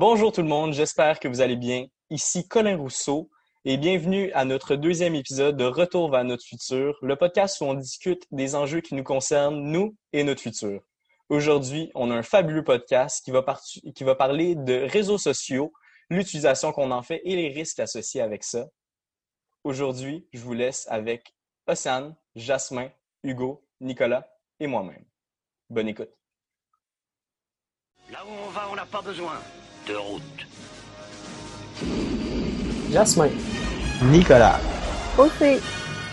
Bonjour tout le monde, j'espère que vous allez bien. Ici Colin Rousseau et bienvenue à notre deuxième épisode de Retour vers notre futur, le podcast où on discute des enjeux qui nous concernent, nous et notre futur. Aujourd'hui, on a un fabuleux podcast qui va, parler de réseaux sociaux, l'utilisation qu'on en fait et les risques associés avec ça. Aujourd'hui, je vous laisse avec Océane, Jasmin, Hugo, Nicolas et moi-même. Bonne écoute. Là où on va, on n'a pas besoin de route. Jasmin. Nicolas. Aussi.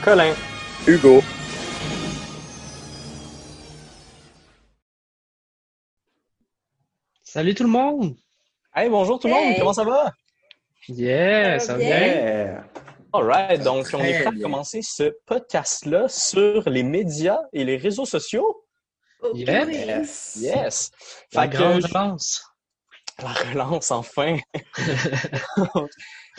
Colin. Hugo. Salut tout le monde! Hey, bonjour tout le monde, comment ça va? Yeah, Ça va bien? bien? Alright, donc on est prêt à commencer ce podcast-là sur les médias et les réseaux sociaux? Oui. Yes. Yes! La Fait que grande relance. La relance, enfin!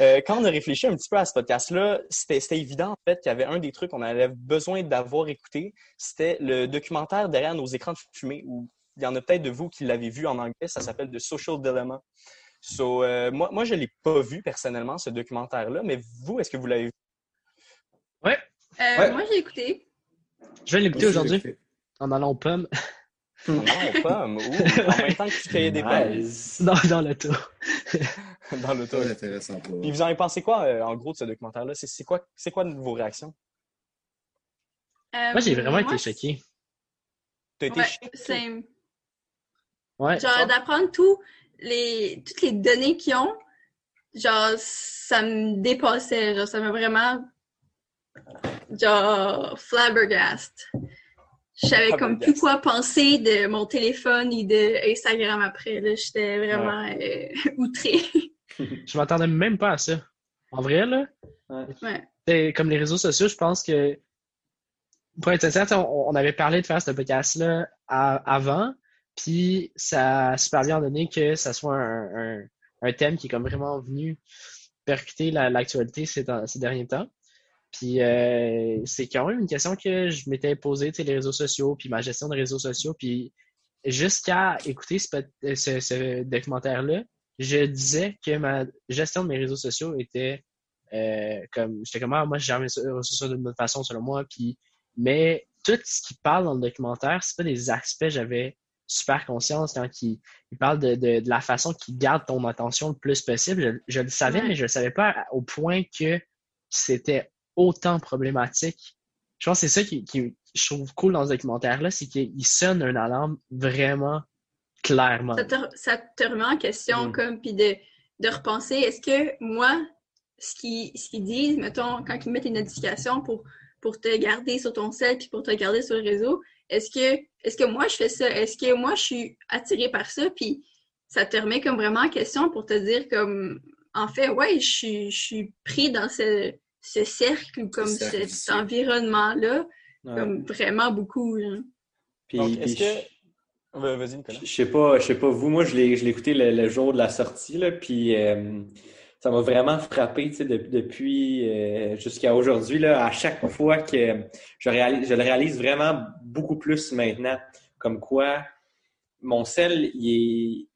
Euh, quand on a réfléchi un petit peu à ce podcast-là, c'était évident en fait qu'il y avait un des trucs qu'on avait besoin d'avoir écouté, c'était le documentaire derrière nos écrans de fumée, où il y en a peut-être de vous qui l'avez vu en anglais, ça s'appelle The Social Dilemma. So, euh, moi, moi, je ne l'ai pas vu personnellement, ce documentaire-là, mais vous, est-ce que vous l'avez vu? Euh, Ouais. Moi, j'ai écouté. Je vais l'écouter aujourd'hui en allant aux pommes. Non, pommes. Ouh, en même temps que tu cueillais des pommes Nice. dans, dans l'auto. dans l'auto. Très intéressant pour Puis vous en avez pensé quoi, euh, en gros, de ce documentaire-là? C'est c'est quoi, c'est quoi vos réactions? Euh, Moi, j'ai vraiment moi, été choqué. T'as été Ouais, choqué? same. Ouais. Genre, d'apprendre tout les, toutes les données qu'ils ont, genre, ça me dépassait. Genre, ça m'a vraiment, genre, flabbergast. Je savais comme plus Flabbergast. quoi penser de mon téléphone et de Instagram après. Là, j'étais vraiment euh, outrée. Je m'attendais même pas à ça. En vrai, là, Ouais. c'est comme les réseaux sociaux, je pense que, pour être sincère, on, on avait parlé de faire ce podcast-là à- avant, puis ça a super bien donné que ça soit un, un, un thème qui est comme vraiment venu percuter la- l'actualité ces derniers temps. Puis euh, c'est quand même une question que je m'étais posée, tu sais, les réseaux sociaux, puis ma gestion des réseaux sociaux, puis jusqu'à écouter ce, euh, ce, ce documentaire-là, je disais que ma gestion de mes réseaux sociaux était euh, comme j'étais comme ah, moi je gère mes réseaux sociaux d'une bonne façon selon moi. Puis mais tout ce qui parle dans le documentaire c'est pas des aspects que j'avais super conscience. Quand il, il parle de, de, de la façon qu'il garde ton attention le plus possible je, je le savais Ouais. mais je le savais pas au point que c'était autant problématique je pense que c'est ça qui, qui je trouve cool dans ce documentaire là c'est qu'il sonne une alarme vraiment clairement ça te, ça te remet en question, Mm. comme, puis de, de repenser, est-ce que moi, ce qu'ils ce disent, mettons, quand ils mettent les notifications pour, pour te garder sur ton sel puis pour te garder sur le réseau, est-ce que, est-ce que moi, je fais ça? Est-ce que moi, je suis attirée par ça? Puis ça te remet comme vraiment en question pour te dire comme, en fait, ouais, je je suis pris dans ce, ce cercle ou comme cercle cet environnement-là, Ouais. comme vraiment beaucoup. là. Puis, Donc, puis est-ce je- que... Va- Vas-y, Nicolas. Je je sais pas, je sais pas vous, moi je l'ai je l'ai écouté le, le jour de la sortie là, puis euh, ça m'a vraiment frappé, tu sais, de- depuis euh, jusqu'à aujourd'hui là, à chaque fois que je réalise, je le réalise vraiment beaucoup plus maintenant, comme quoi mon sel, il est,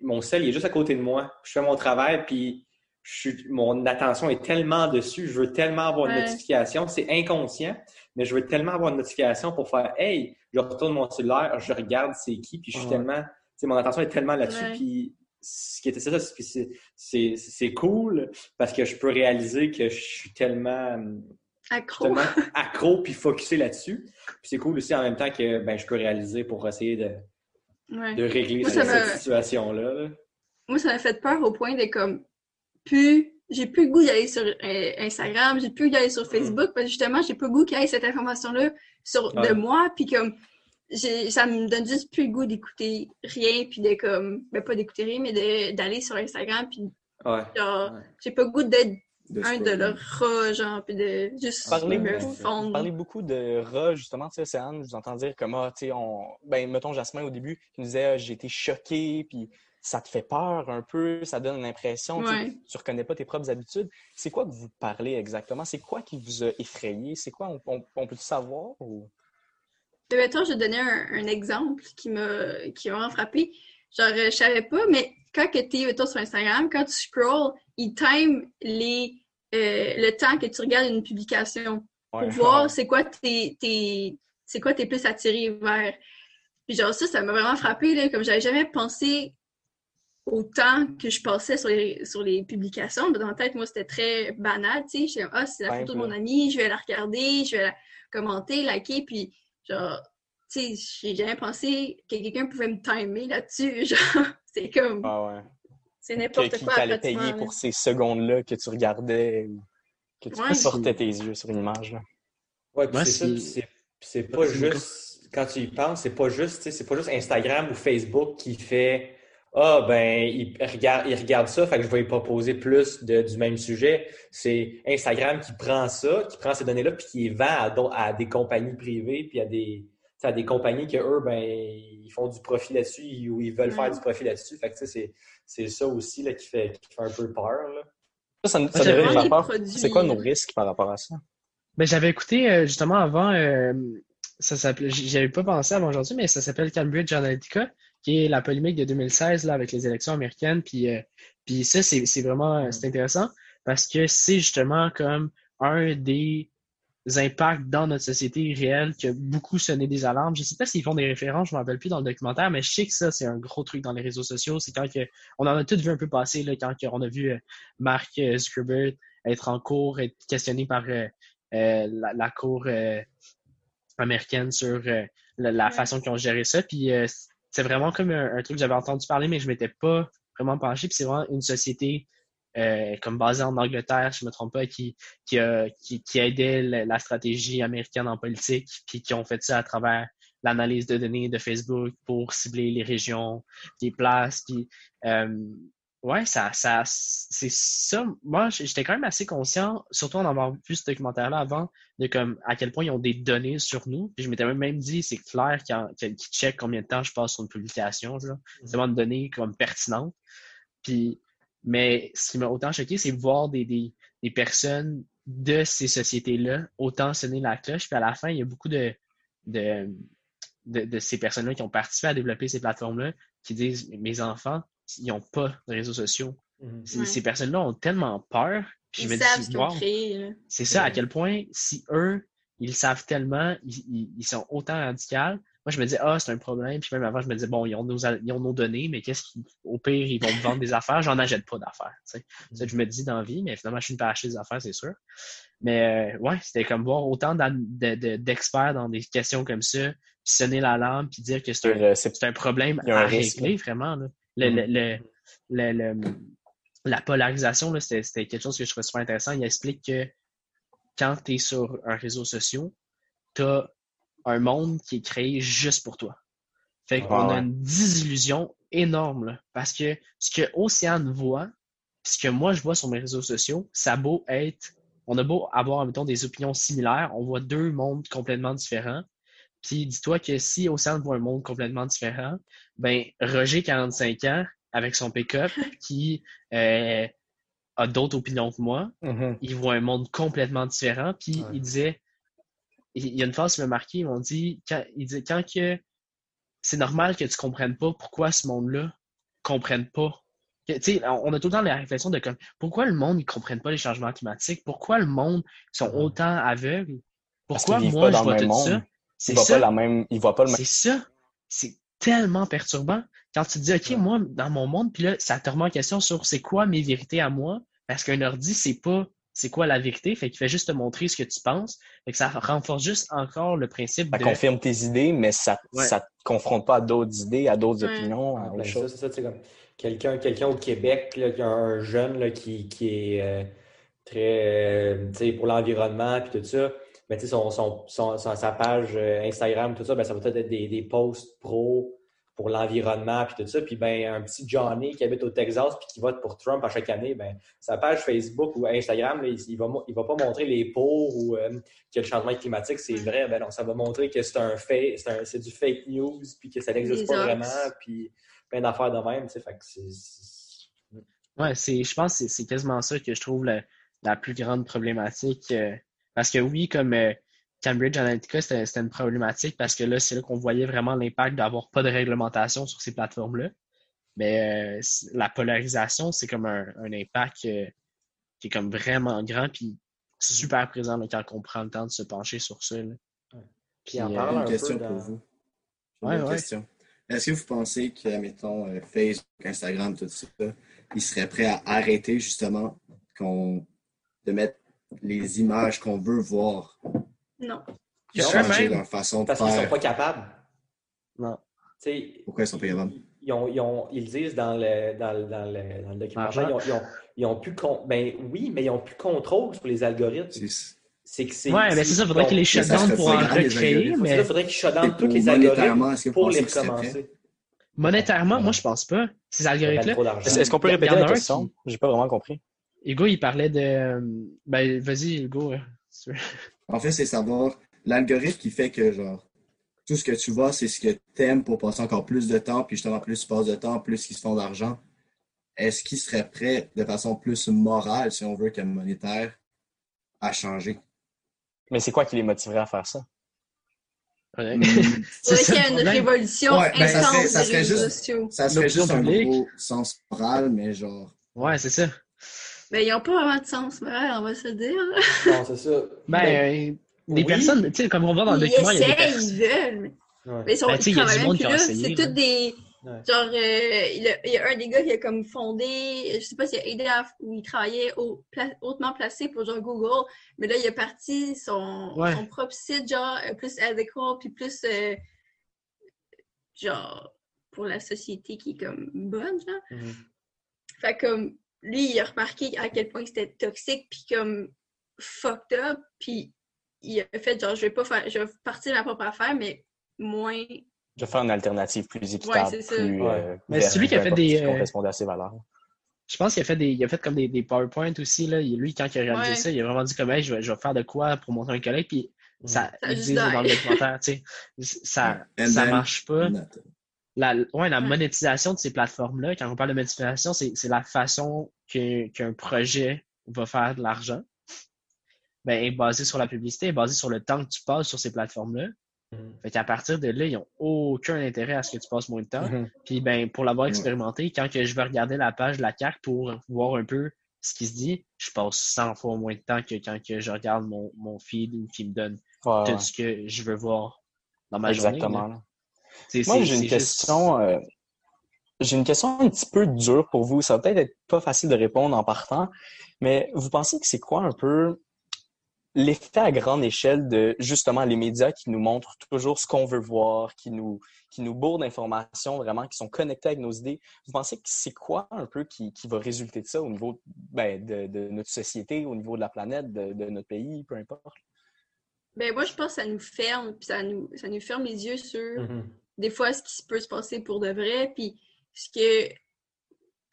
mon sel, il est juste à côté de moi. Je fais mon travail, puis je suis, mon attention est tellement dessus, je veux tellement avoir une Ouais. notification, c'est inconscient, mais je veux tellement avoir une notification pour faire, hey, je retourne mon cellulaire, je regarde c'est qui, puis je suis Ouais. tellement, tu sais, mon attention est tellement là-dessus, Ouais. puis ce qui était ça, c'est- cool parce que je peux réaliser que je suis tellement, Accro. tellement accro puis focusé là-dessus. Puis c'est cool aussi en même temps que ben, je peux réaliser pour essayer de, Ouais. de régler Moi, cette, cette situation-là. là. moi, ça m'a fait peur au point de comme, plus, j'ai plus le goût d'aller sur euh, Instagram, j'ai plus le goût d'aller sur Facebook, parce que justement, j'ai pas le goût qu'il y ait cette information-là sur, Ouais. de moi, puis comme, ça me donne juste plus le goût d'écouter rien, puis de comme, ben pas d'écouter rien, mais de- d'aller sur Instagram, puis Ouais. genre, Ouais. j'ai pas le goût d'être De un de leurs rats, genre, puis de juste Parlez, me fondre. Vous parlez beaucoup de rats, justement, tu sais, Océane, je vous entends dire comme, ah, tu sais, on... ben, mettons Jasmin au début, qui nous disait, ah, j'ai été choqué, puis ça te fait peur un peu, ça donne une impression, tu Ouais. tu reconnais pas tes propres habitudes. C'est quoi que vous parlez exactement? C'est quoi qui vous a effrayé? C'est quoi? On, on, on peut savoir? Ou... Mais mettons, je vais donner un, un exemple qui m'a qui m'a frappé. Genre, euh, je savais pas, mais quand tu es sur Instagram, quand tu scrolls, il time les, euh, le temps que tu regardes une publication pour Ouais. voir c'est quoi tes, tes- c'est quoi t'es plus attiré vers. Puis genre ça, ça m'a vraiment frappé, là, comme j'avais jamais pensé au temps que je passais sur les, sur les publications. Dans ma tête, moi, c'était très banal, tu sais. J'étais ah, c'est la photo de mon ami, je vais la regarder, je vais la commenter, liker, puis genre, tu sais, j'ai jamais pensé que quelqu'un pouvait me timer là-dessus. Genre, c'est comme, Ah ouais. c'est n'importe qui quoi. t'allait pratiquement, payer pour ces secondes-là que tu regardais ou que tu Ouais, portais tes yeux sur une image. Là? Ouais, puis c'est ça, c'est- puis c'est c'est pas juste, quand tu y penses, c'est pas juste, tu sais, c'est pas juste Instagram ou Facebook qui fait Ah, ben, il regarde, il regarde ça, fait que je vais lui proposer plus de- du même sujet. C'est Instagram qui prend ça, qui prend ces données-là, puis qui les vend à, des compagnies privées, puis à des, à des compagnies que eux, ben, ils font du profit là-dessus ou ils veulent faire du profit là-dessus. Fait que, tu sais, c'est- c'est ça aussi là, qui, fait, qui fait un peu peur. Là. Ça, ça, ça c'est devrait faire peur. C'est quoi nos risques par rapport à ça? Ben, j'avais écouté euh, justement avant, euh, ça s'appelait, j- j'y avais pas pensé avant aujourd'hui, mais ça s'appelle Cambridge Analytica, qui est la polémique de 2016 là, avec les élections américaines. Puis, euh, puis ça, c'est vraiment euh, c'est intéressant parce que c'est justement comme un des impacts dans notre société réelle qui a beaucoup sonné des alarmes. Je sais pas s'ils font des références, je me rappelle plus dans le documentaire, mais je sais que ça, c'est un gros truc dans les réseaux sociaux. C'est quand que, on en a tous vu un peu passer, là, quand que on a vu euh, Mark Zuckerberg être en cours, être questionné par euh, la, la cour euh, américaine sur euh, la, la Ouais. façon qu'ils ont géré ça. Puis c'est vraiment comme un, un truc que j'avais entendu parler, mais je m'étais pas vraiment penché. Puis c'est vraiment une société euh, comme basée en Angleterre, je me trompe pas, qui, qui, a, qui, qui aidait la, la stratégie américaine en politique, puis qui ont fait ça à travers l'analyse de données de Facebook pour cibler les régions, les places. Puis euh, ouais, ça, ça, c'est ça. Moi, j'étais quand même assez conscient, surtout en avoir vu ce documentaire-là avant, de comme à quel point ils ont des données sur nous. Puis je m'étais même dit, c'est clair qu'ils qu'ils checkent combien de temps je passe sur une publication. là. C'est vraiment une donnée comme pertinente. Puis, mais ce qui m'a autant choqué, c'est voir des, des, des personnes de ces sociétés-là autant sonner la cloche. Puis à la fin, il y a beaucoup de, de, de, de ces personnes-là qui ont participé à développer ces plateformes-là qui disent mes enfants, ils n'ont pas de réseaux sociaux. Ces, Ouais. ces personnes-là ont tellement peur. Puis Ils je me savent dis, ce qu'ils ont wow, créé. là. c'est ça, à quel point, si eux, ils savent tellement, ils, ils- ils sont autant radicaux. Moi, je me dis, ah, c'est un problème. Puis même avant, je me disais, bon, ils ont nos, ils ont nos données, mais qu'est-ce qu'ils, au pire, ils vont me vendre des affaires? J'en achète pas d'affaires. tu sais. C'est ça que je me dis dans la vie, mais finalement, je suis pas acheter des affaires, c'est sûr. Mais euh, ouais, c'était comme voir autant d'an- de- de- d'experts dans des questions comme ça, puis sonner l'alarme, puis dire que c'est un, Euh, un problème à risque, régler, vraiment. Là. Le, le, le, le- le- la polarisation, c'était, quelque chose que je trouvais super intéressant. Il explique que quand tu es sur un réseau social, tu as un monde qui est créé juste pour toi. Fait qu'on Ah ouais. a une désillusion énorme, là, parce que ce que Océane voit, ce que moi je vois sur mes réseaux sociaux, ça a beau être, on a beau avoir, mettons, des opinions similaires, on voit deux mondes complètement différents. Puis dis-toi que si Océane voit un monde complètement différent, ben Roger, 45 ans, avec son pick-up, qui euh, a d'autres opinions que moi, Mhm. il voit un monde complètement différent. Puis Ouais. il disait, il y a une phrase qui m'a marqué, ils m'ont dit, quand, il dit, quand que c'est normal que tu comprennes pas pourquoi ce monde-là comprenne pas. Que, tu sais, on a tout le temps la réflexion de comme, pourquoi le monde ne comprenne pas les changements climatiques? Pourquoi le monde sont Ouais. autant aveugles? Pourquoi moi je vois tout monde. ça? Ils C'est voient ça. pas la même, ils voient pas le même. C'est ça. C'est tellement perturbant. Quand tu te dis, OK, Ouais. moi, dans mon monde, puis là, ça te remet en question sur c'est quoi mes vérités à moi, parce qu'un ordi, c'est pas c'est quoi la vérité, fait qu'il fait juste te montrer ce que tu penses. Fait que ça renforce juste encore le principe Ça de. confirme tes idées, mais ça, Ouais. ça te confronte pas à d'autres idées, à d'autres Ouais. opinions, à Ah, autre ben, chose. ça, c'est ça, tu sais, comme quelqu'un quelqu'un au Québec, là, qui a un jeune là, qui, qui est euh, très euh, tu sais, pour l'environnement puis tout ça. Mais tu sais, son, son, son- son- sa page euh, Instagram, tout ça, ben, ça va peut-être être des, des posts pro pour l'environnement puis tout ça. Puis ben, un petit Johnny qui habite au Texas puis qui vote pour Trump à chaque année, ben, sa page Facebook ou Instagram, là, il, il va, il va pas montrer les pour ou euh, que le changement climatique, c'est vrai. Ben non, ça va montrer que c'est un fait, c'est du fake news puis que ça n'existe pas vraiment. Puis plein d'affaires de même, tu sais, fait que c'est... c'est- Ouais, c'est, je pense que c'est- c'est quasiment ça que je trouve la, la plus grande problématique. euh, parce que oui, comme euh, Cambridge Analytica, c'était une problématique parce que là, c'est là qu'on voyait vraiment l'impact d'avoir pas de réglementation sur ces plateformes-là. Mais euh, la polarisation, c'est comme un, un impact euh, qui est comme vraiment grand, puis super présent là, quand on prend le temps de se pencher sur ça. là. Puis en Puis, parlant un Une peu question dans- pour vous. Ouais, une ouais. question. Est-ce que vous pensez que, mettons, Facebook, Instagram, tout ça, ils seraient prêts à arrêter justement qu'on de mettre les images qu'on veut voir, Non. Changer leur façon de Parce qu'ils sont pas capables. Non. Tu sais, Pourquoi ils sont pas capables? ils, ont, ils, ont- ils le disent dans le, dans le, dans le, dans le documentaire. Ils ont, ils, ont, ils ont plus con- ben oui, mais ils ont plus contrôle sur les algorithmes. C'est- C'est que c'est. Ouais, mais c'est ça, il faudrait qu'il les ça shutdown serait pour en recréer, algorithmes. Il mais faudrait qu'ils shutdown Et tous les algorithmes pour les qu'ils recommencer. monétairement, moi, je pense pas. Ces algorithmes-là. Est-ce est-ce qu'on peut répéter la question? J'ai pas vraiment compris. Hugo, il parlait de... euh, Ben, vas-y, Hugo. si tu veux. En fait, c'est savoir l'algorithme qui fait que, genre, tout ce que tu vois, c'est ce que tu aimes pour passer encore plus de temps, puis justement, plus tu passes de temps, plus ils se font d'argent. Est-ce qu'ils seraient prêts de façon plus morale, si on veut, que monétaire, à changer? Mais c'est quoi qui les motiverait à faire ça? Ouais. Hmm, C'est ça qu'il y a une problème. révolution Ouais, ben, ça serait- ça des serait réseaux juste- sociaux. ça serait juste un gros sens moral, mais genre, Ouais, c'est ça. Mais ils n'ont pas vraiment de sens, mais ouais, on va se le dire. Non, c'est ça. Ben, euh, les oui. personnes, tu sais, comme on voit dans le Ils document, il y a des personnes. ils veulent. mais- Ouais. Mais ils sont Ben, ils travaillent même qui plus là. C'est là. toutes des. Ouais. Genre, euh, il, y a, il y a un des gars qui a comme fondé, je sais pas s'il a aidé à, ou il travaillait au, pla- hautement placé pour genre Google, mais là, il a parti son, Ouais. son propre site, genre, euh, plus ethical, puis plus, euh, genre, pour la société qui est comme bonne, genre. Mhm. Fait comme, lui, il a remarqué à quel point c'était toxique, puis comme fucked up, puis il a fait genre, je vais pas faire, je vais partir de ma propre affaire, mais moins. Je vais faire une alternative plus équitable, c'est ça. plus. Ouais. euh, Mais c'est lui qui a fait des, qui euh, correspondait à ses valeurs. Je pense qu'il a fait des, il a fait comme des, des PowerPoint aussi, là. Lui, quand il a réalisé Ouais. ça, il a vraiment dit comme, hey, je vais, je vais faire de quoi pour montrer un collègue, puis ça, Ça a ils juste disent dans le documentaire, tu sais, ça, And ça marche pas. La, ouais, la monétisation de ces plateformes-là, quand on parle de monétisation, c'est, c'est la façon que, qu'un projet va faire de l'argent. Ben, est basé sur la publicité, est basé sur le temps que tu passes sur ces plateformes-là. Mhm. Fait qu'à partir de là, ils n'ont aucun intérêt à ce que tu passes moins de temps. Mhm. Puis ben, pour l'avoir Ouais. expérimenté, quand que je vais regarder la page de la carte pour voir un peu ce qui se dit, je passe 100 fois moins de temps que quand que je regarde mon, mon feed ou qui me donne Ouais, tout ouais. ce que je veux voir dans ma Exactement. journée. là. Moi, c'est- j'ai une juste- question. euh, j'ai une question un petit peu dure pour vous. Ça va peut-être être pas facile de répondre en partant, mais vous pensez que c'est quoi un peu l'effet à grande échelle de justement les médias qui nous montrent toujours ce qu'on veut voir, qui nous qui nous bourrent d'informations vraiment, qui sont connectés avec nos idées? Vous pensez que c'est quoi un peu qui, qui va résulter de ça au niveau ben, de, de notre société, au niveau de la planète, de, de notre pays, peu importe? Ben, moi, je pense que ça nous ferme, puis ça nous, ça nous ferme les yeux sur Mhm. Des fois ce qui peut se passer pour de vrai, puis ce que.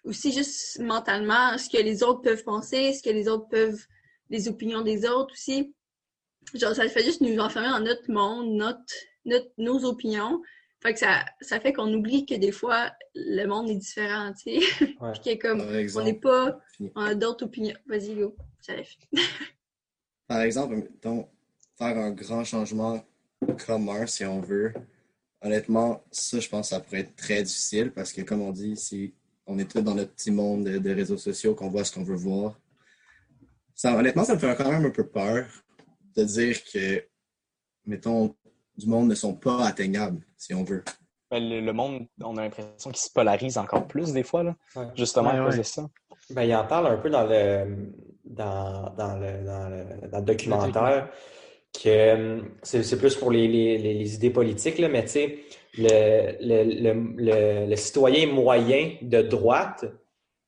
Aussi, juste mentalement, ce que les autres peuvent penser, ce que les autres peuvent. les opinions des autres aussi. Genre, ça fait juste nous enfermer dans notre monde, notre, notre, nos opinions. Fait que ça, ça fait qu'on oublie que des fois, le monde est différent, tu sais. Ouais. Puis que comme, on n'est pas. On a d'autres opinions. Vas-y, go. Fini. par exemple, mettons, faire un grand changement commun, si on veut. Honnêtement, ça, je pense que ça pourrait être très difficile parce que, comme on dit, c'est, on est tous dans notre petit monde de, de réseaux sociaux, qu'on voit ce qu'on veut voir. Ça, honnêtement, ça me fait quand même un peu peur de dire que, mettons, du monde ne sont pas atteignables, si on veut. Ben, Le, le monde, on a l'impression qu'il se polarise encore plus des fois, là, Ouais. justement Ouais, à cause ouais. de ça. Ben, il en parle un peu dans le, dans, dans le, dans le, dans le documentaire, que euh, c'est c'est plus pour les, les, les, idées politiques, là, mais tu sais, le, le, le, le, le citoyen moyen de droite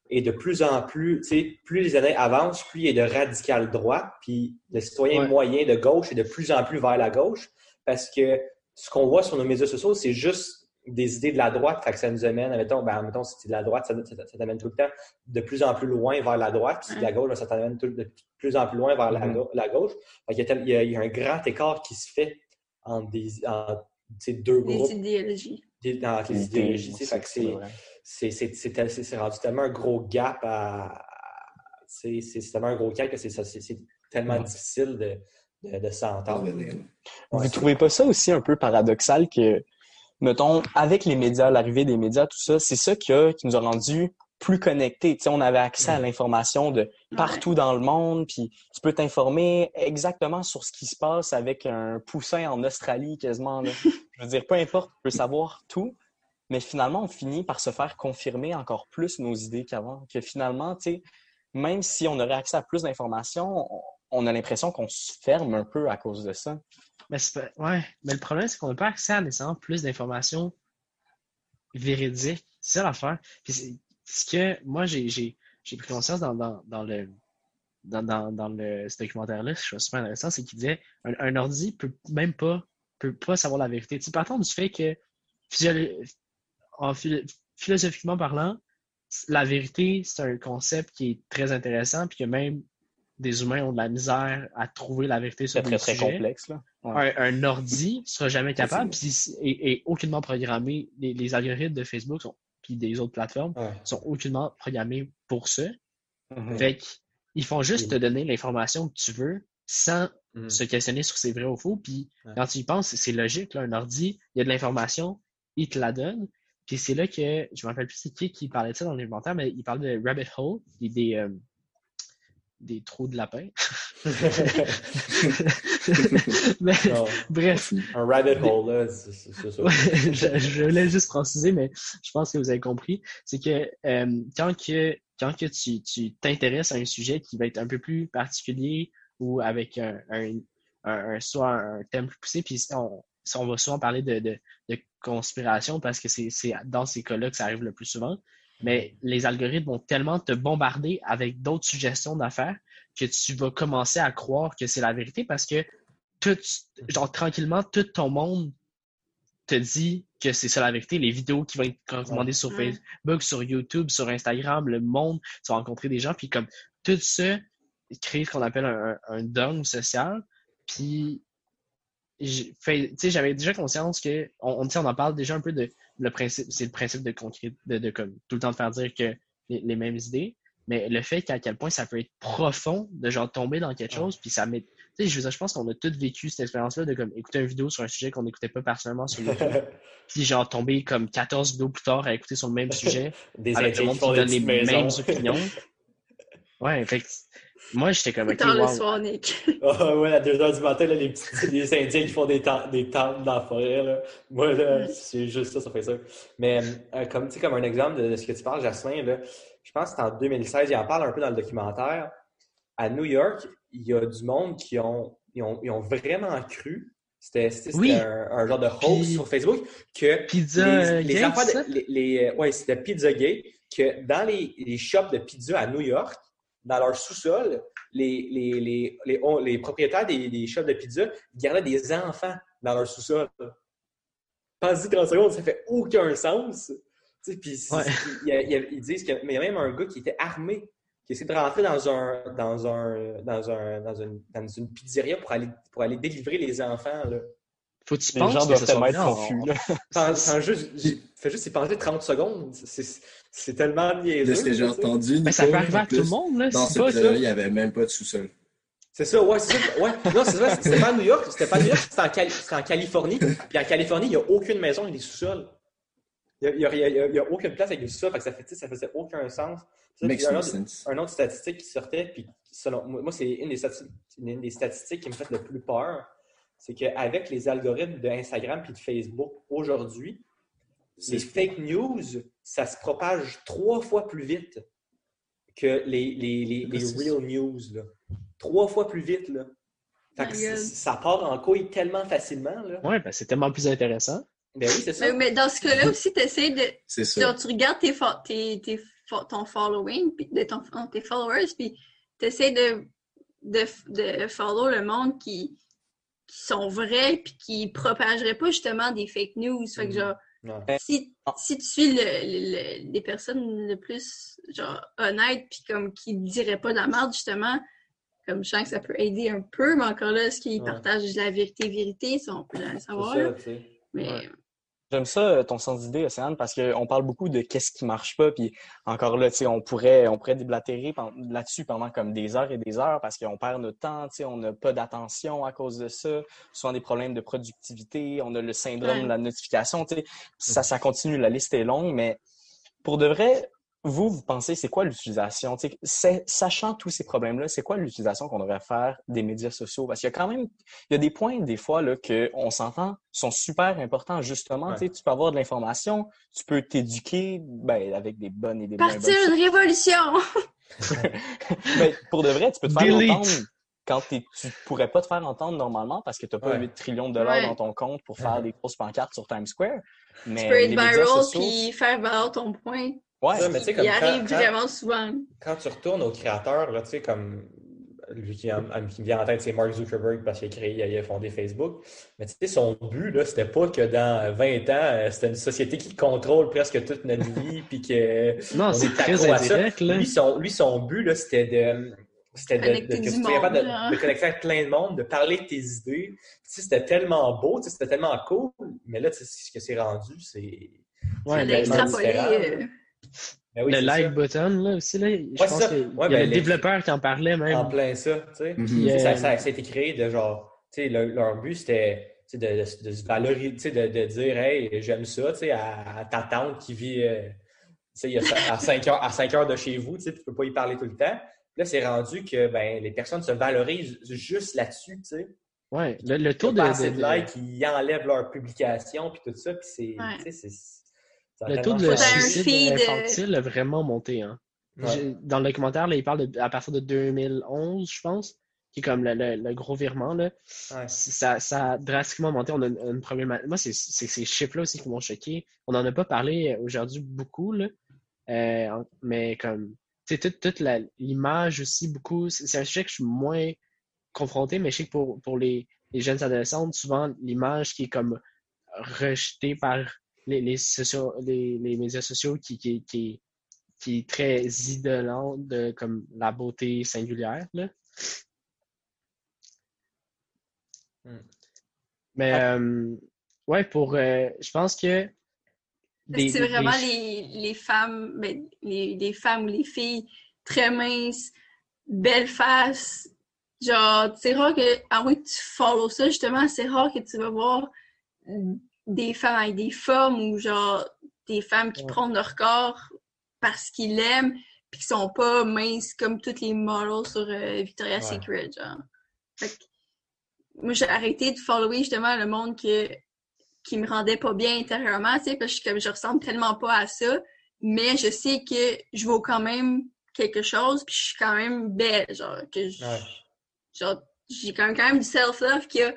est de plus en plus, tu sais, plus les années avancent, plus il est de radical droite, puis le citoyen Ouais. moyen de gauche est de plus en plus vers la gauche, parce que ce qu'on voit sur nos médias sociaux, c'est juste des idées de la droite, fait que ça nous amène, admettons, ben, admettons, si c'est de la droite, ça, ça, ça t'amène tout le temps de plus en plus loin vers la droite, puis si c'est de la gauche, ben, ça t'amène tout- de plus en plus loin vers la, Mhm. la gauche. Fait qu'il y a tel- il, y a, il y a un grand écart qui se fait entre, des, entre ces deux groupes, idéologies. des- dans les idéologies. Fait que c'est c'est vrai. c'est c'est- c'est tel- c'est- c'est rendu tellement un gros gap à. C'est c'est- c'est tellement un gros gap que c'est ça- c'est- c'est tellement Ouais. difficile de, de, de s'entendre. Ouais. Vous Ouais. trouvez pas ça aussi un peu paradoxal que mettons, avec les médias, l'arrivée des médias, tout ça, c'est ça qui, a, qui nous a rendus plus connectés. Tu sais, on avait accès à l'information de partout dans le monde, puis tu peux t'informer exactement sur ce qui se passe avec un poussin en Australie quasiment. Là. Je veux dire, peu importe, tu peux savoir tout, mais finalement, on finit par se faire confirmer encore plus nos idées qu'avant. Que finalement, tu sais, même si on aurait accès à plus d'informations, on a l'impression qu'on se ferme un peu à cause de ça. Mais, ouais. mais le problème, c'est qu'on n'a pas accès à nécessairement plus d'informations véridiques. C'est ça l'affaire. Ce que moi, j'ai pris conscience dans, dans, dans le, dans, dans, dans, le, ce documentaire-là, je trouve super intéressant, c'est qu'il disait un, un, ordi peut même pas, peut pas savoir la vérité. Tu partant du fait que en, philosophiquement parlant, la vérité, c'est un concept qui est très intéressant, puis que même des humains ont de la misère à trouver la vérité sur des très, très complexe. Là. Un, un, ordi sera jamais capable, et, aucunement programmé. Les, les, algorithmes de Facebook puis des autres plateformes sont aucunement programmés pour ça. Mm-hmm. Fait qu'ils font juste te donner l'information que tu veux sans mm. se questionner sur c'est vrai ou faux. Puis quand tu y penses, c'est logique. Là, un ordi, il y a de l'information, il te la donne. Puis c'est là que, je me rappelle plus c'est qui qui parlait de ça dans l'inventaire, mais il parlait de rabbit hole, des, euh, des trous de lapin. bref. Un rabbit hole, là, c'est ça. je, voulais juste préciser, mais je pense que vous avez compris. C'est que euh, quand que quand que tu t'intéresses à un sujet qui va être un peu plus particulier ou avec un, un, un, soit un thème plus poussé, puis on, on va souvent parler de, de, de conspiration parce que c'est dans ces cas-là que ça arrive le plus souvent mais les algorithmes vont tellement te bombarder avec d'autres suggestions d'affaires que tu vas commencer à croire que c'est la vérité parce que tout, genre, tranquillement, tout ton monde te dit que c'est ça la vérité. Les vidéos qui vont être recommandées sur Facebook, sur YouTube, sur Instagram, le monde, tu vas rencontrer des gens, puis comme tout ça crée ce qu'on appelle un, un dogme social. Puis j'avais déjà conscience que on, on, en parle déjà un peu de le principe, c'est le principe de concret, de, comme tout le temps de faire dire que les, mêmes idées, mais le fait qu'à quel point ça peut être profond de genre tomber dans quelque chose, puis ça met. Tu sais, je, je pense qu'on a tous vécu cette expérience-là de comme écouter une vidéo sur un sujet qu'on n'écoutait pas personnellement sur YouTube, puis genre tomber comme 14 vidéos plus tard à écouter sur le même sujet des avec le monde qui donne les mêmes opinions. Ouais, fait moi, j'étais comme. Tard le soir, Nick. oh, ouais, à 2 h du matin, là, les, petits, les Indiens qui font des, des tentes dans la forêt. Là. Moi, là, c'est juste ça, ça fait ça. Mais euh, comme, comme un exemple de, ce que tu parles, Jasmin, là, je pense que c'est en 2016, il en parle un peu dans le documentaire. À New York, il y a du monde qui ont, ils ont, ils ont vraiment cru. C'était un, genre de host sur Facebook que pizza les, les affaires de, les, les, ouais, c'était Pizzagate que dans les, les shops de pizza à New York, dans leur sous-sol, les, les, les, les, propriétaires des, des, shops de pizza gardaient des enfants dans leur sous-sol. Pensez 30 secondes, ça fait aucun sens. Puis ils disent qu'il y a même un gars qui était armé, qui essaie de rentrer dans un dans un dans un dans une, dans une pizzeria pour aller pour aller délivrer les enfants. Là. Faut que tu penses gens tellement être confus. fais juste y penser 30 secondes. C'est tellement niaiseux. Ce que j'ai entendu, Mais ça peut arriver à tout le monde. Là, dans cette là il n'y avait même pas de sous-sol. C'est ça, ouais, c'est ça. Ouais. Non, c'est ça. C'était pas à New York. C'était pas à New York, c'était en, en, Californie. Puis en Californie, il n'y a aucune maison avec des sous-sols. Il n'y a, a, a, aucune place avec des sous-sols. Ça, fait, ça faisait aucun sens. Ça, un, autre, un, autre, statistique qui sortait, puis selon moi, c'est une, une, des statistiques qui me fait le plus peur c'est qu'avec les algorithmes d'Instagram et de Facebook aujourd'hui, les fake news, ça se propage trois fois plus vite que les, les, les, real news. Là. Trois fois plus vite. Là. ça part en couille tellement facilement. Oui, ben c'est tellement plus intéressant. Ben oui, c'est ça. Mais, dans ce cas-là aussi, tu essaies de. C'est ça. tu regardes tes, tes, tes, ton following, puis de ton, tes followers, puis tu essaies de, de, de follow le monde qui, qui sont vrais puis qui propageraient pas justement des fake news. Fait que genre, si, si tu suis le, les personnes le plus genre honnêtes puis comme qui diraient pas de la merde justement, comme je sens que ça peut aider un peu, mais encore là, est-ce qu'ils partagent la vérité, vérité, ça on peut le savoir. mais J'aime ça, euh, ton sens d'idée, Océane, parce qu'on parle beaucoup de qu'est-ce qui marche pas, puis encore là, tu sais, on pourrait, on pourrait déblatérer là-dessus pendant comme des heures et des heures parce qu'on perd notre temps, tu sais, on n'a pas d'attention à cause de ça, souvent des problèmes de productivité, on a le syndrome de la notification, tu sais, ça, ça continue, la liste est longue, mais pour de vrai, vous, vous pensez, c'est quoi l'utilisation? Sachant tous ces problèmes-là, c'est quoi l'utilisation qu'on devrait faire des médias sociaux? Parce qu'il y a quand même, il y a des points, des fois, là, qu'on s'entend, sont super importants, justement. Ouais. Tu peux avoir de l'information, tu peux t'éduquer, ben, avec des bonnes et des moins bonnes Partir une révolution! ben, pour de vrai, tu peux te faire Delete. entendre quand tu pourrais pas te faire entendre normalement parce que tu n'as pas Ouais. 8 trillions de dollars Ouais. dans ton compte pour faire des grosses pancartes sur Times Square. Mais tu peux être viral puis faire valoir ton point. Ouais, Ça, mais tu sais, comme Il quand- arrive quand- vraiment souvent. quand tu retournes au créateur, là, tu sais, comme lui qui, me vient en tête, c'est Mark Zuckerberg parce qu'il a créé, il a fondé Facebook. Mais tu sais, son but, là, c'était pas que dans 20 ans, euh, c'était une société qui contrôle presque toute notre vie, puis que Non, on c'est est très indirect, là. Lui, son, lui, son but, là, c'était de. C'était de, de, Connecter que du tu sois capable monde, de, de connecter avec plein de monde, de parler de tes idées. Tu sais, c'était tellement beau, tu sais, c'était tellement cool. Mais là, tu sais, ce que c'est rendu, c'est. Ouais, extrapolé. Ben oui, le like ça. button, là, aussi, là, je Ouais, pense c'est ça. qu'il Ouais, y a ben, le les- développeur qui en parlait même. En plein ça, tu sais. Mhm. Euh, Ça, ça, ça a été créé de genre, tu sais, le- leur but c'était tu sais, de, de, de se valoriser, tu sais, de, de dire, hey, j'aime ça, tu sais, à, à ta tante qui vit, euh, tu sais, il y a- à 5 heures, à 5 heures de chez vous, tu sais, tu peux pas y parler tout le temps. Là, c'est rendu que, ben, les personnes se valorisent juste là-dessus, tu sais. Ouais, le, le taux de, de- de likes, ils enlèvent leurs publications, puis tout ça, puis c'est, Ouais. Le taux de suicide feed, euh, infantile a vraiment monté. Hein. Ouais. Dans le documentaire, là, il parle de, à partir de 2011, je pense, qui est comme le, le- le gros virement. Là. Ouais. Ça, ça a drastiquement monté. On a une, une problématique. Moi, c'est c'est ces chiffres-là aussi qui m'ont choqué. On n'en a pas parlé aujourd'hui beaucoup, là. Euh, mais comme, tu sais, toute, toute la- l'image aussi, beaucoup. C'est c'est un sujet que je suis moins confronté, mais je sais que pour, pour les, les jeunes adolescentes, souvent, l'image qui est comme rejetée par les, les, sociaux, les, les médias sociaux qui, qui, qui, qui est très idolante de comme la beauté singulière. Là. Hmm. Mais euh, ouais, pour euh, je pense que C'est vraiment des- les, les femmes, ben, les, les femmes ou les filles très minces, belles faces. Genre, c'est rare que, ah oui, tu follow ça, justement, c'est rare que tu vas voir des femmes avec des formes ou genre des femmes qui Ouais. prennent leur corps parce qu'ils l'aiment puis qui sont pas minces comme toutes les models sur euh, Victoria's Ouais. Secret, genre. Fait que moi, j'ai arrêté de follower justement le monde que, qui me rendait pas bien intérieurement, tu sais, parce que je, suis comme, je ressemble tellement pas à ça, mais je sais que je vaux quand même quelque chose, puis je suis quand même belle, genre, que je- Ouais. genre, j'ai quand même, quand même du self-love qui, a-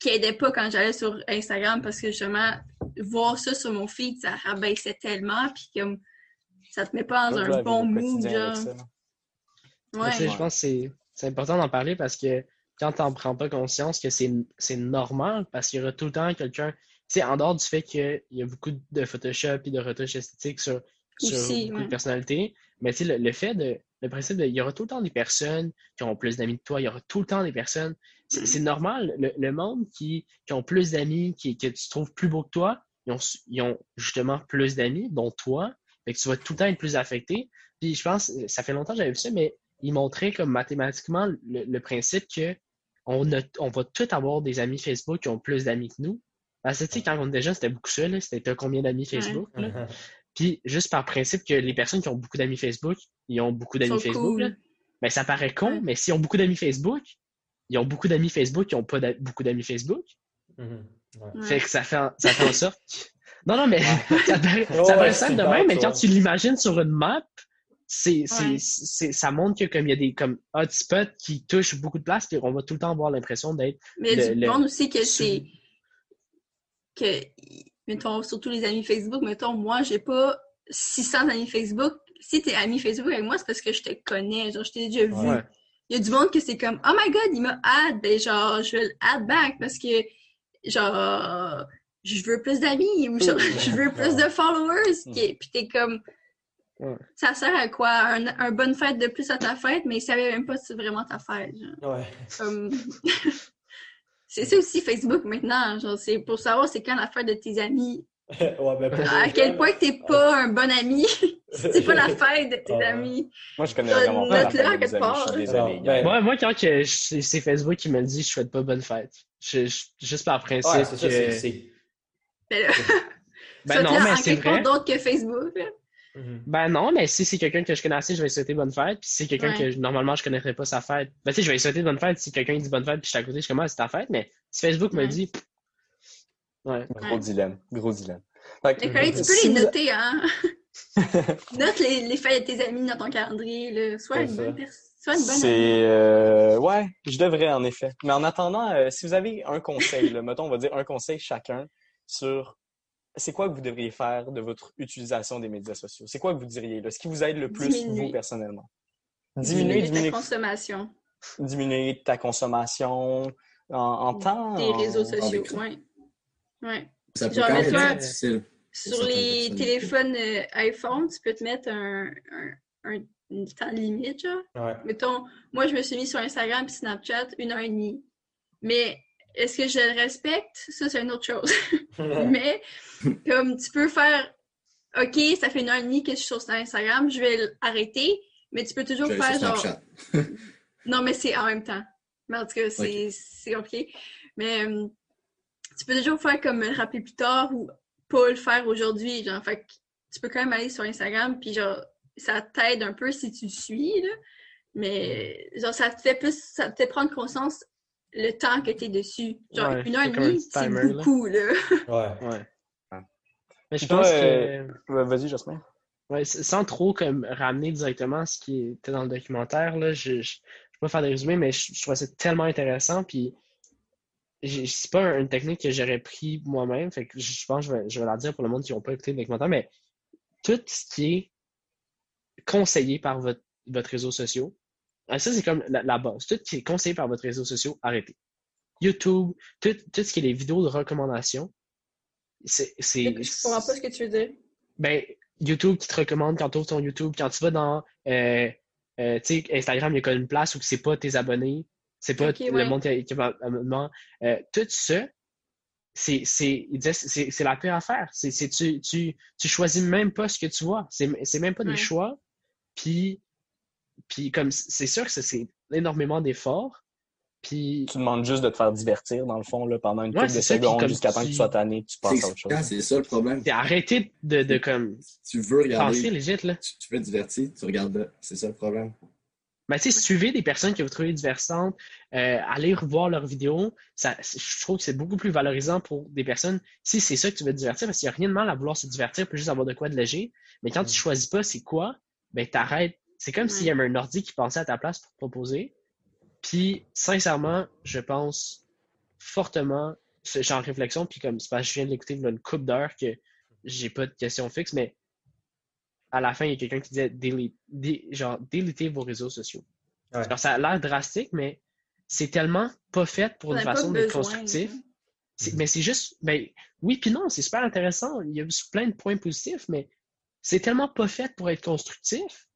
qui aidait pas quand j'allais sur Instagram, parce que justement, voir ça sur mon feed, ça rabaissait tellement, puis comme, ça te met pas dans un là, bon mood, genre. Ouais. Je pense que c'est- c'est important d'en parler parce que quand tu n'en prends pas conscience que c'est c'est normal, parce qu'il y aura tout le temps quelqu'un, tu sais, en dehors du fait qu'il y a beaucoup de Photoshop et de retouches esthétiques sur, sur Aussi, beaucoup ouais. de personnalités, mais tu sais, le, le fait de, le principe de, il y aura tout le temps des personnes qui ont plus d'amis que toi, il y aura tout le temps des personnes, c'est c'est normal, le, le monde qui, qui ont plus d'amis, qui, que tu trouves plus beau que toi, ils ont, ils ont justement plus d'amis, dont toi, fait que tu vas tout le temps être plus affecté. Puis je pense, ça fait longtemps que j'avais vu ça, mais il montrait comme mathématiquement le, le principe que on, a, on va tous avoir des amis Facebook qui ont plus d'amis que nous. Parce que tu sais, quand on était jeune, c'était beaucoup ça, là. C'était combien d'amis Facebook, là? Puis juste par principe que les personnes qui ont beaucoup d'amis Facebook, ils ont beaucoup d'amis Facebook, cool. là. Ben, ça paraît con, Ouais. mais s'ils ont beaucoup d'amis Facebook, ils ont beaucoup d'amis Facebook qui ont pas beaucoup d'amis Facebook. Mhm. Ouais. Ouais. Fait que ça fait en, ça fait en sorte. que- Non, non, mais ça paraît, Ouais, ça paraît ouais, simple c'est de même, mais quand tu l'imagines sur une map, c'est, c'est, Ouais. c'est- ça montre que comme il y a des comme hotspots qui touchent beaucoup de place, puis on va tout le temps avoir l'impression d'être. Mais le- du le- monde aussi que c'est. que. Mettons, surtout les amis Facebook, mettons, moi, j'ai pas 600 amis Facebook. Si t'es ami Facebook avec moi, c'est parce que je te connais, genre, je t'ai déjà vu. Ouais. Il y a du monde que c'est comme, oh my god, il m'a add, ben genre, je vais le add back parce que, genre, je veux plus d'amis ou genre, je veux plus de followers. Puis t'es comme, ça sert à quoi? Un, un bonne fête de plus à ta fête, mais il savait même pas si c'est vraiment ta fête. Genre. Ouais. Comme... c'est ça aussi Facebook maintenant. Genre, c'est pour savoir c'est quand la fête de tes amis ouais, pour À quel point que t'es pas un bon ami. c'est pas la fête de tes amis. Moi, je connais vraiment pas la à de mes amis. Je suis désolé. Ben, Moi, moi, quand c'est Facebook qui me le dit, je souhaite pas bonne fête. Je- je- juste par principe Ouais, c'est ça, que... c'est- c'est. Ben, là, Ben ça, non, mais en c'est quelque part vrai. d'autre que Facebook. Mhm. Ben non, mais si c'est quelqu'un que je connais assez, je vais lui souhaiter bonne fête. Puis si c'est quelqu'un Ouais. que normalement je connaîtrais pas sa fête, ben tu sais, je vais lui souhaiter bonne fête. Si quelqu'un dit bonne fête, puis je suis à côté, je suis comme, ah, c'est ta fête. Mais si Facebook me Ouais. dit, ouais. Gros Ouais. dilemme. Gros dilemme. Tu peux si les vous- noter, hein. Note les, les fêtes de tes amis dans ton calendrier. Là. Sois, une bonne pers- sois une bonne. C'est euh, ouais, je devrais en effet. Mais en attendant, euh, si vous avez un conseil, là, mettons, on va dire un conseil chacun sur c'est quoi que vous devriez faire de votre utilisation des médias sociaux? C'est quoi que vous diriez là, ce qui vous aide le plus Diminuer. vous personnellement? Diminuer Diminuer, ta consommation diminuer ta consommation en, en temps. des en- réseaux sociaux. écran. Ouais. Ouais. Ça peut Genre, quand même difficile. Sur les personnes. téléphones euh, iPhone, tu peux te mettre un, un, un, une temps limite, genre. Ouais. Mettons, moi, je me suis mis sur Instagram et Snapchat une heure et demie. Mais est-ce que je le respecte? Ça, c'est une autre chose. Mais, comme tu peux faire, OK, ça fait une heure et demie que je suis sur Instagram, je vais arrêter, mais tu peux toujours faire genre. Non, mais c'est en même temps. Mais en tout cas, c'est c'est compliqué. Mais euh, tu peux toujours faire comme me le rappeler plus tard ou pas le faire aujourd'hui. Genre, fait que tu peux quand même aller sur Instagram, puis genre, ça t'aide un peu si tu le suis, là. Mais genre, ça te fait plus, ça te fait prendre conscience le temps que tu es dessus. Genre, Ouais, une heure et demie, c'est beaucoup, là. Ouais. Ouais. Mais je pense euh, que, Ouais, Vas-y, Jasmin. ouais, sans trop comme ramener directement ce qui était dans le documentaire, là, je, je, pas faire des résumés, mais je, je trouve ça tellement intéressant. Puis, j'ai- c'est pas une technique que j'aurais pris moi-même. Fait que je je pense que je vais, je vais la dire pour le monde qui n'ont pas écouté le documentaire, mais tout ce qui est conseillé par votre, votre réseau social, ah, ça, c'est comme la, la base. Tout ce qui est conseillé par votre réseau social, arrêtez. YouTube, tout, tout ce qui est les vidéos de recommandation, c'est, Je comprends pas ce que tu veux dire. ben, YouTube qui te recommande quand tu ouvres ton YouTube, quand tu vas dans euh, euh, tu sais, Instagram, il y a comme une place où c'est pas tes abonnés, c'est pas le ouais. monde qui qui va abonnement. Euh, tout ça, c'est la pire affaire. C'est tu, tu tu choisis même pas ce que tu vois. C'est même pas des choix. Puis puis comme c'est sûr que c'est énormément d'efforts. Puis Tu demandes juste de te faire divertir, dans le fond, là, pendant une Ouais, couple de secondes jusqu'à temps que tu- sois tanné, tu passes à autre chose. c'est ça le problème. c'est arrêter de, de comme Si tu veux penser regarder, legit là. tu, tu veux te divertir, tu regardes là. C'est ça le problème. Ben, tu sais, suivez des personnes que vous trouvez diversantes, euh, allez revoir leurs vidéos. Ça, je trouve que c'est beaucoup plus valorisant pour des personnes si c'est ça que tu veux te divertir, parce qu'il n'y a rien de mal à vouloir se divertir, puis juste avoir de quoi de léger. Mais quand tu choisis pas c'est quoi, ben t'arrêtes. C'est comme s'il y avait un ordi qui pensait à ta place pour te proposer. Puis, sincèrement, je pense fortement, je suis en réflexion, puis comme c'est parce que je viens de l'écouter il y a une couple d'heures que j'ai pas de question fixe, mais à la fin, il y a quelqu'un qui disait dé- genre, délitez vos réseaux sociaux. Ouais. Alors, ça a l'air drastique, mais c'est tellement pas fait pour On une façon d'être constructif. Mais c'est juste, ben oui, puis non, c'est super intéressant. Il y a plein de points positifs, mais c'est tellement pas fait pour être constructif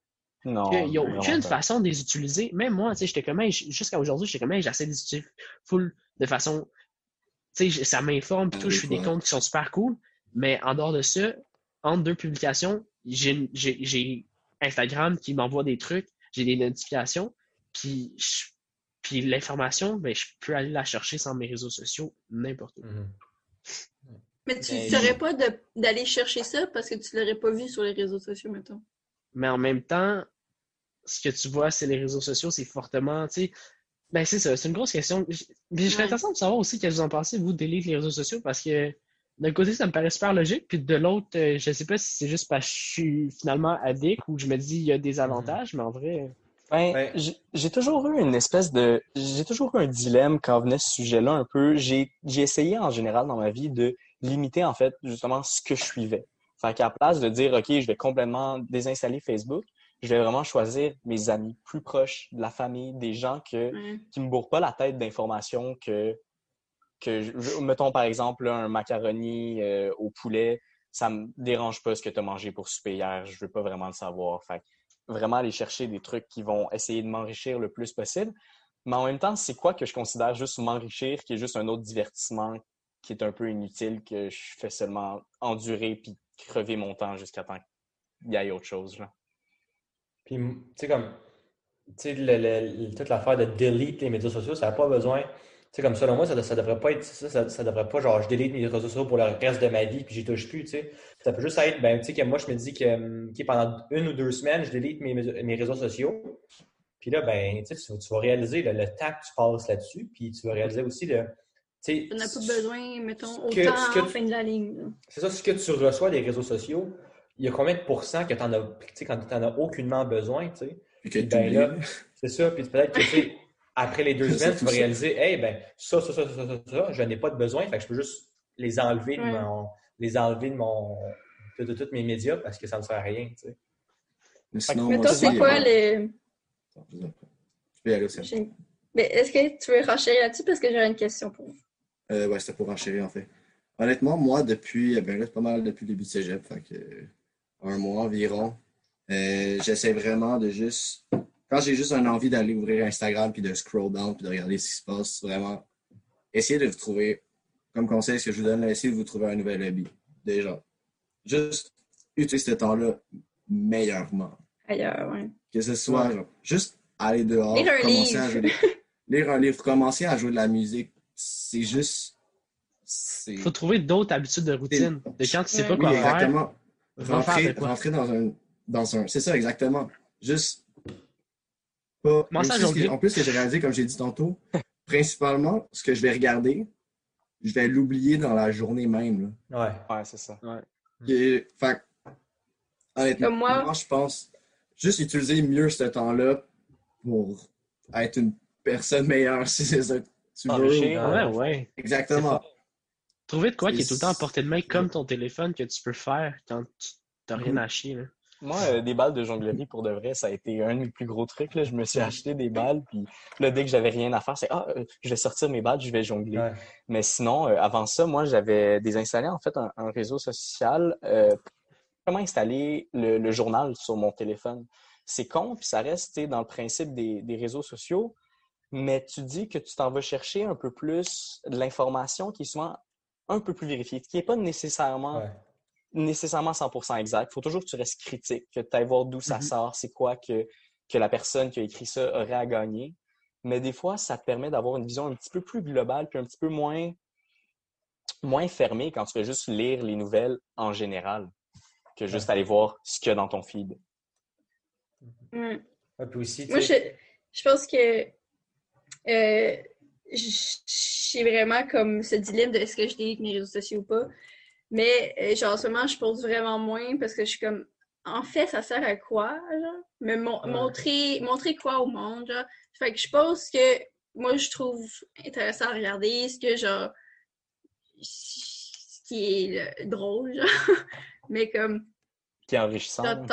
Non. qu'il n'y a aucune pas. façon de les utiliser. Même moi, tu sais, j'étais comme, hey, jusqu'à aujourd'hui, j'étais comme, hey, j'essaie de les utiliser full de façon, tu sais, j- ça m'informe, puis tout, je suis des comptes qui sont super cool. Mais en dehors de ça, entre deux publications, j'ai Instagram qui m'envoie des trucs, j'ai des notifications, puis l'information, ben, je peux aller la chercher sans mes réseaux sociaux, n'importe où. Mhm. Mais tu Ben, ne saurais pas d'aller chercher ça parce que tu l'aurais pas vu sur les réseaux sociaux, mettons? Mais en même temps, ce que tu vois, c'est les réseaux sociaux, c'est fortement, tu sais, ben c'est ça, c'est une grosse question. Je- Mais je serais Ouais. intéressant de savoir aussi qu'est-ce que vous en pensez, vous, d'élire les réseaux sociaux, parce que d'un côté, ça me paraît super logique, puis de l'autre, euh, je sais pas si c'est juste parce que je suis finalement addict ou je me dis il y a des avantages, mais en vrai, Ben, Ben- j'ai- j'ai toujours eu une espèce de. J'ai toujours eu un dilemme quand venait ce sujet-là un peu. J'ai j'ai essayé en général dans ma vie de limiter en fait justement ce que je suivais. Fait qu'à la place de dire OK, je vais complètement désinstaller Facebook, je vais vraiment choisir mes amis plus proches, de la famille, des gens que, Ouais. qui me bourrent pas la tête d'informations que, que je- mettons par exemple là, un macaroni euh, au poulet, ça me dérange pas ce que tu as mangé pour souper hier, je veux pas vraiment le savoir. Fait vraiment aller chercher des trucs qui vont essayer de m'enrichir le plus possible. Mais en même temps, c'est quoi que je considère juste m'enrichir, qui est juste un autre divertissement qui est un peu inutile, que je fais seulement endurer puis crever mon temps jusqu'à temps qu'il y ait autre chose. Puis, tu sais, comme, tu sais, toute l'affaire de delete les médias sociaux, ça n'a pas besoin. Tu sais, comme selon moi, ça, ça devrait pas être ça, ça, ça devrait pas, genre, je delete mes réseaux sociaux pour le reste de ma vie, puis j'y touche plus, tu sais. Ça peut juste être, ben, tu sais, que moi, je me dis que, ok, pendant une ou deux semaines, je delete mes, mes réseaux sociaux. Puis là, ben, tu sais, tu, vas réaliser le, le temps que tu passes là-dessus, puis tu vas réaliser aussi le, tu sais, On n'a pas besoin, mettons, autant que- que en tu- fin de la ligne. C'est ça, ce que tu reçois des réseaux sociaux, il y a combien de pourcents que tu en as, quand tu n'en as aucunement besoin, tu sais? Ben là, c'est ça, puis peut-être que, tu sais, après les deux semaines, tu vas ça. réaliser, hey, ben, ça, ça, ça, ça, ça, ça, je n'ai pas de besoin, fait que je peux juste les enlever de Ouais. mon, les enlever de mon, de, de tous mes médias parce que ça ne sert à rien, tu sais. Mais sinon, Mais moi toi, c'est quoi euh, les. Tu peux y aller aussi. j'ai- Mais est-ce que tu veux renchérir là-dessus parce que j'aurais une question pour vous? Euh, ouais, c'était pour enchérir en fait. Honnêtement, moi, depuis, eh ben là, c'est pas mal depuis le début de cégep, fait que euh, un mois environ, euh, j'essaie vraiment de juste. Quand j'ai juste une envie d'aller ouvrir Instagram puis de scroll down puis de regarder ce qui se passe, vraiment, essayez de vous trouver, comme conseil, ce que je vous donne, là, essayez de vous trouver un nouvel hobby. Déjà. Juste utiliser ce temps-là meilleurement. Ailleurs, ouais. Que ce soit genre, juste aller dehors, Lire un commencer à livre. jouer. de- Lire un livre, commencer à jouer de la musique, c'est juste. C'est. Faut trouver d'autres habitudes de routine. De quand tu sais pas Oui, quoi Oui, faire, exactement. faire Rentrer, rentrer dans un. Dans un c'est ça, exactement. Juste. Pas, que- en plus, ce que j'ai réalisé, comme j'ai dit tantôt, principalement, ce que je vais regarder, je vais l'oublier dans la journée même. Là. Ouais. Ouais, c'est ça. Et, fait, que, honnêtement, moi- moi, je pense juste utiliser mieux ce temps-là pour être une personne meilleure, si c'est ça que tu veux. Enrichir. Ouais, ouais. Exactement. Trouver de quoi qui est tout le temps à portée de main comme ton téléphone que tu peux faire quand tu t'as rien Mhm. à chier. Là. Moi, euh, des balles de jonglerie, pour de vrai, ça a été un de mes plus gros trucs. Là. Je me suis acheté des balles, puis là, dès que j'avais rien à faire, c'est Ah, euh, je vais sortir mes balles, je vais jongler. Ouais. Mais sinon, euh, avant ça, moi, j'avais désinstallé en fait un, un réseau social euh, pour comment installer le, le journal sur mon téléphone. C'est con, puis ça reste dans le principe des, des réseaux sociaux, mais tu dis que tu t'en vas chercher un peu plus de l'information qui est souvent un peu plus vérifiée, qui n'est pas nécessairement Ouais. nécessairement 100% exact. Il faut toujours que tu restes critique, que tu ailles voir d'où ça Mhm. sort, c'est quoi que, que la personne qui a écrit ça aurait à gagner. Mais des fois, ça te permet d'avoir une vision un petit peu plus globale, puis un petit peu moins, moins fermée quand tu fais juste lire les nouvelles en général, que juste aller voir ce qu'il y a dans ton feed. Ouais. Ouais, puis aussi, tu Moi, je, je pense que euh, j'ai vraiment comme ce dilemme de est-ce que je délite mes réseaux sociaux ou pas. Mais euh, genre, en ce moment, je pose vraiment moins parce que je suis comme en fait, ça sert à quoi, genre? Me mon- Ouais. montrer, montrer quoi au monde, genre? Fait que je pense que moi, je trouve intéressant à regarder ce que, genre, ce qui est drôle, genre. Mais comme, Qui est enrichissant.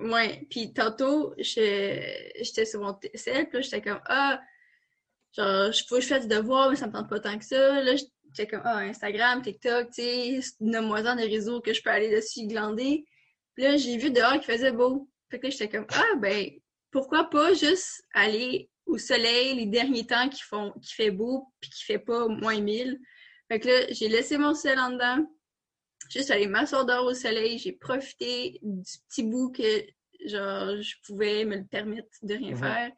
Ouais, puis tantôt, j'étais sur mon cell, puis j'étais comme, ah, genre, je je fasse du devoir, mais ça me tente pas tant que ça. Là, j'étais comme, ah, Instagram, TikTok, tu sais, nomme-moi-en des réseaux que je peux aller dessus glander. Puis là, j'ai vu dehors qu'il faisait beau. Fait que là, j'étais comme, ah, ben, pourquoi pas juste aller au soleil les derniers temps qui font, qui fait beau, puis qui fait pas moins 1000. Fait que là, j'ai laissé mon sel en dedans juste aller m'asseoir dehors au soleil. J'ai profité du petit bout que genre je pouvais me le permettre de rien Mhm. faire.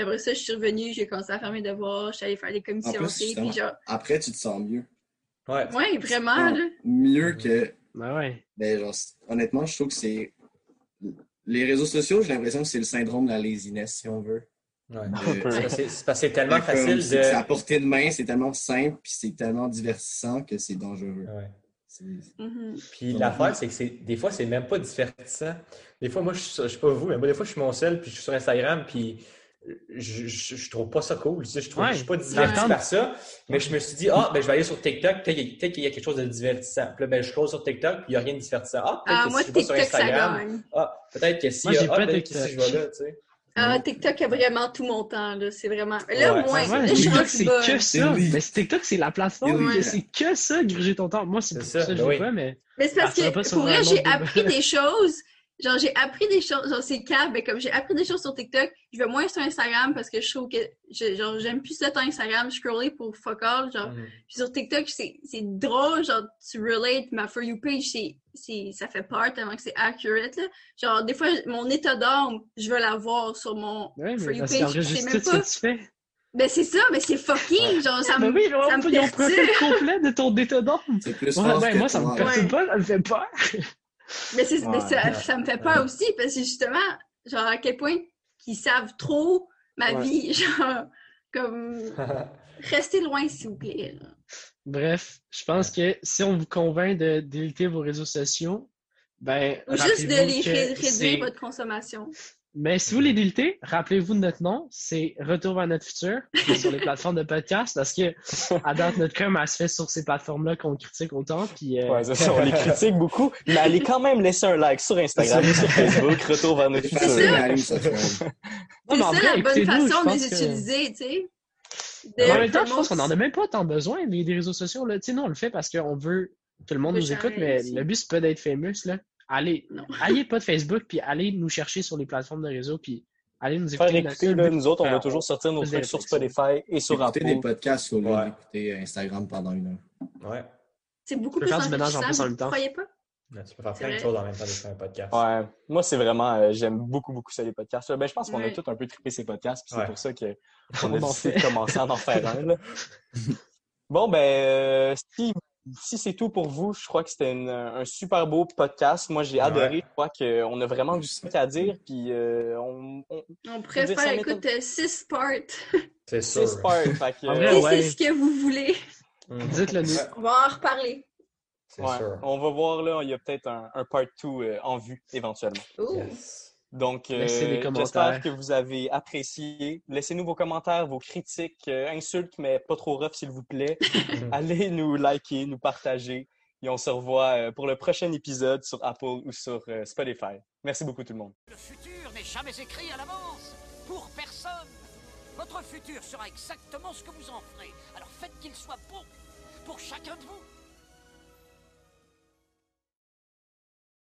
Puis après ça, je suis revenue, j'ai commencé à faire mes devoirs, je suis allée faire des commissions. En plus, puis genre, Après, tu te sens mieux. ouais. ouais, vraiment, là. Mieux que Ben ouais. Ben, genre, honnêtement, je trouve que c'est. Les réseaux sociaux, j'ai l'impression que c'est le syndrome de la laziness, si on veut. Ouais. Euh. C'est parce que c'est- tellement Comme facile c'est que C'est à de. portée de main, c'est tellement simple, puis c'est tellement divertissant que c'est dangereux. Ouais. Mhm. Puis l'affaire, c'est que c'est des fois, c'est même pas divertissant. Des fois, moi, je je sais pas vous, mais moi, des fois, je suis mon seul, puis je suis sur Instagram, puis je, je, je trouve pas ça cool. tu sais, Je trouve Ouais. je suis pas diverti par ça. Mais je me suis dit, ah, ben, je vais aller sur TikTok, peut-être qu'il y a- quelque chose de divertissant. Puis là, ben, je scroll sur TikTok, puis il n'y a rien de divertissant. Ah, peut-être Ah, que moi, si je vais sur Instagram, gagne. ah, peut-être que si, Moi, ah, pas peut-être que si TikTok. je vais là, tu sais. Ah, TikTok a vraiment tout mon temps, là. C'est vraiment. Là, Ouais. au moins, Ouais, là, je TikTok, c'est que ça. oui. Mais TikTok, c'est la plateforme. Oui. C'est que ça, gruger ton temps. Moi, c'est ça, je ben veux oui. pas, mais Mais c'est parce Partirai que pour vrai, j'ai appris des choses. Genre, j'ai appris des choses, genre, c'est calme, mais comme j'ai appris des choses sur TikTok, je vais moins sur Instagram parce que je trouve que, je- genre, j'aime plus le temps Instagram, scroller pour fuck all, genre, puis sur TikTok, c'est c'est drôle, genre, tu relates, ma For You page, c'est, c'est, ça fait peur tellement que c'est accurate, là. Genre, des fois, mon état d'âme, je veux l'avoir sur mon Ouais, For mais You page, c'est enregistre même ce pas... que tu fais. Ben, c'est ça, mais c'est fucking, genre, ça Mais me... oui, ça on, me ils ont profil complet de ton détonant. C'est plus Ouais, fort ouais, que moi, ça me perturbe Ouais. pas, ça me fait peur. Mais, c'est, mais Ouais. ça, ça me fait peur aussi, parce que justement, genre, à quel point qu'ils savent trop ma Ouais. vie, genre, comme, restez loin, s'il vous plaît. là. Bref, je pense que si on vous convainc de déliter vos réseaux sociaux, ben. Ou juste de les réduire votre consommation. Mais si vous les délitez, rappelez-vous de notre nom, c'est Retour vers notre futur sur les plateformes de podcast parce que à date notre com elle se fait sur ces plateformes-là qu'on critique autant puis euh, Ouais, ça, on les critique beaucoup, mais allez quand même laisser un like sur Instagram, C'est sur Facebook, retour vers notre futur. non, C'est ça vrai, la bonne façon de les que- utiliser, tu sais. En même temps, je pense qu'on en a même pas tant besoin, mais des réseaux sociaux, là. Tu sais, nous, on le fait parce qu'on veut que le monde Oui, nous écoute, mais aussi. le but, c'est pas d'être famous, là. Allez, Non. allez pas de Facebook, puis allez nous chercher sur les plateformes de réseau, puis allez nous Faire écouter. écouter, là-dessus. là, nous autres, on va faire- toujours sortir nos trucs sur. Spotify et sur Écouter Apple. des podcasts au lieu Ouais. d'écouter Instagram pendant une heure. Ouais. C'est beaucoup Tu peux plus faire du ménage en plus enrichissant, en vous même temps. croyez pas? Là, tu peux faire plein de choses en même temps de faire un podcast. Ouais, moi c'est vraiment, euh, j'aime beaucoup beaucoup ça les podcasts. Ben je pense qu'on a tous un peu trippé ces podcasts, puis c'est Ouais. pour ça que On on a en décidé de commencer à en faire un. là. Bon ben euh, si si c'est tout pour vous, je crois que c'était une- un super beau podcast. Moi j'ai Ouais. adoré. Je crois qu'on a vraiment du truc à dire, puis euh, on, on On préfère, ça écoute, euh, six parts. C'est que, En vrai, euh, ouais. c'est ce que vous voulez, Mhm. Dites-le nous. On va en reparler. Ouais, sûr. on va voir là, il y a peut-être un, un part 2 en vue éventuellement. Ouh. Yes. Donc, euh, j'espère que vous avez apprécié. Laissez-nous vos commentaires, vos critiques, euh, insultes, mais pas trop rough, s'il vous plaît. Allez nous liker, nous partager. Et on se revoit euh, pour le prochain épisode sur Apple ou sur euh, Spotify. Merci beaucoup tout le monde. Le futur n'est jamais écrit à l'avance. Pour personne. Votre futur sera exactement ce que vous en ferez. Alors faites qu'il soit beau. Pour chacun de vous.